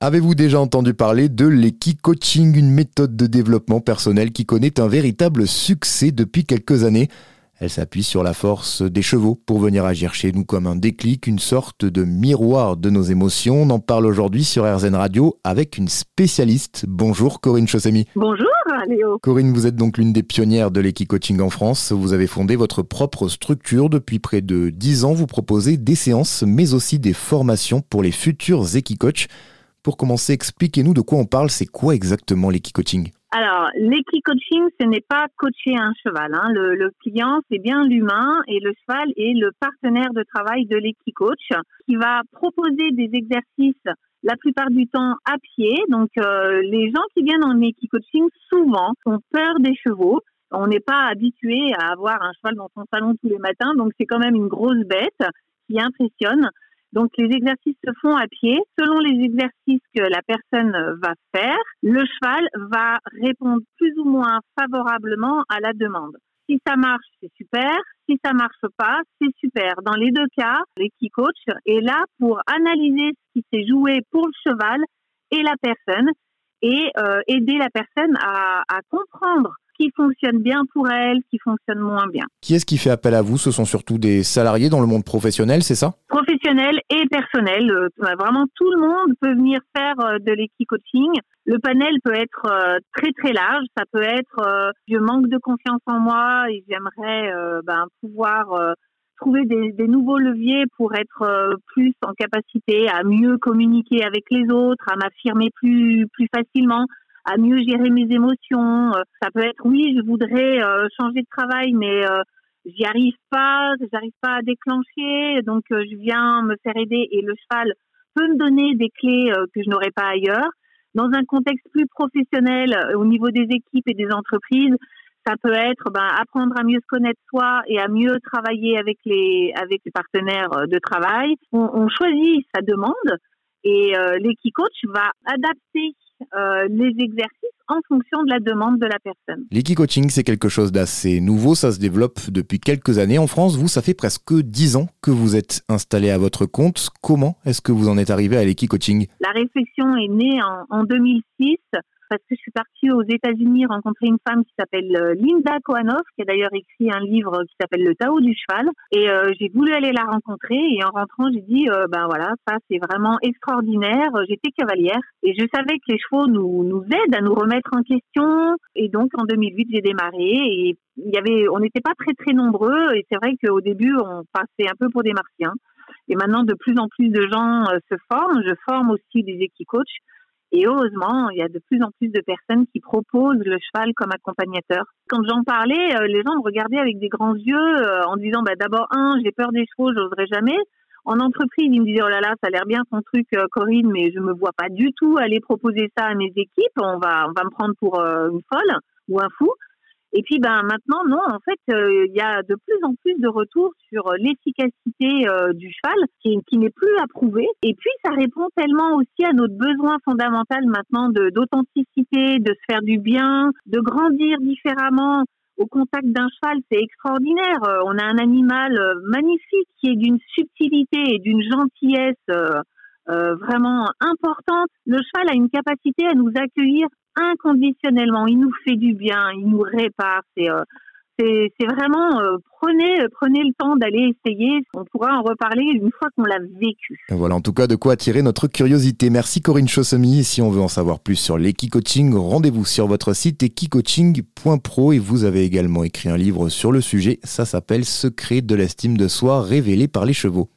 Avez-vous déjà entendu parler de l'Equi-Coaching, une méthode de développement personnel qui connaît un véritable succès depuis quelques années? Elle s'appuie sur la force des chevaux pour venir agir chez nous comme un déclic, une sorte de miroir de nos émotions. On en parle aujourd'hui sur RZN Radio avec une spécialiste. Bonjour Corinne Chaussemi. Bonjour Léo. Corinne, vous êtes donc l'une des pionnières de l'équi-coaching en France. Vous avez fondé votre propre structure depuis près de 10 ans. Vous proposez des séances mais aussi des formations pour les futurs équi-coachs. Pour commencer, expliquez-nous de quoi on parle. C'est quoi exactement l'équi-coaching alors, l'équi-coaching, ce n'est pas coacher un cheval. Hein. Le, client, c'est bien l'humain et le cheval est le partenaire de travail de l'équi-coach qui va proposer des exercices la plupart du temps à pied. Donc, euh, les gens qui viennent en équi-coaching, souvent, ont peur des chevaux. On n'est pas habitué à avoir un cheval dans son salon tous les matins, donc c'est quand même une grosse bête qui impressionne. Donc les exercices se font à pied. Selon les exercices que la personne va faire, le cheval va répondre plus ou moins favorablement à la demande. Si ça marche, c'est super. Si ça marche pas, c'est super. Dans les deux cas, l'équipe coach est là pour analyser ce qui s'est joué pour le cheval et la personne et euh, aider la personne à, à comprendre qui fonctionne bien pour elle, qui fonctionne moins bien. Qui est-ce qui fait appel à vous? Ce sont surtout des salariés dans le monde professionnel, c'est ça? Professionnel et personnel. Euh, vraiment, tout le monde peut venir faire euh, de l'équi-coaching. Le panel peut être euh, très très large. Ça peut être je manque de confiance en moi et j'aimerais ben, pouvoir trouver des, des, nouveaux leviers pour être plus en capacité à mieux communiquer avec les autres, à m'affirmer plus plus facilement à mieux gérer mes émotions. Euh, ça peut être oui, je voudrais euh, changer de travail, mais euh, j'y arrive pas, j'arrive pas à déclencher, donc je viens me faire aider et le cheval peut me donner des clés que je n'aurais pas ailleurs. Dans un contexte plus professionnel, au niveau des équipes et des entreprises, ça peut être ben, apprendre à mieux se connaître soi et à mieux travailler avec les avec les partenaires de travail. On, choisit sa demande et euh, l'équi-coach va adapter euh, les exercices en fonction de la demande de la personne. L'équi-coaching, c'est quelque chose d'assez nouveau, ça se développe depuis quelques années en France. Vous, ça fait presque 10 ans que vous êtes installé à votre compte. Comment est-ce que vous en êtes arrivé à l'équi-coaching La réflexion est née en, en 2006 parce que je suis partie aux États-Unis rencontrer une femme qui s'appelle euh, Linda Kohanov, qui a d'ailleurs écrit un livre qui s'appelle Le Tao du cheval. Et euh, j'ai voulu aller la rencontrer et en rentrant, j'ai dit, euh, ben voilà, ça c'est vraiment extraordinaire. J'étais cavalière et je savais que les chevaux nous, aident à nous remettre en question. Et donc en 2008, j'ai démarré et il y avait, on n'était pas très très nombreux et c'est vrai qu'au début, on passait un peu pour des martiens. Et maintenant, de plus en plus de gens se forment. Je forme aussi des équicoachs. Et heureusement, il y a de plus en plus de personnes qui proposent le cheval comme accompagnateur. Quand j'en parlais, euh, les gens me regardaient avec des grands yeux euh, en disant bah, d'abord, un, j'ai peur des chevaux, j'oserais jamais. En entreprise, ils me disaient oh là là, ça a l'air bien ton truc, euh, Corinne, mais je me vois pas du tout aller proposer ça à mes équipes. On va, on va me prendre pour une folle ou un fou. Et puis ben maintenant non, en fait euh, il y a de plus en plus de retours sur euh, l'efficacité euh, du cheval qui, qui n'est plus approuvée. Et puis ça répond tellement aussi à notre besoin fondamental maintenant de d'authenticité, de se faire du bien, de grandir différemment au contact d'un cheval, c'est extraordinaire. On a un animal magnifique qui est d'une subtilité et d'une gentillesse vraiment importante. Le cheval a une capacité à nous accueillir inconditionnellement. Il nous fait du bien, il nous répare. C'est euh, vraiment euh, prenez prenez le temps d'aller essayer. On pourra en reparler une fois qu'on l'a vécu. Voilà en tout cas de quoi attirer notre curiosité. Merci Corinne Chaussemy. Si on veut en savoir plus sur l'équi-coaching, rendez-vous sur votre site equicoaching.pro et vous avez également écrit un livre sur le sujet. Ça s'appelle Secret de l'estime de soi révélé par les chevaux.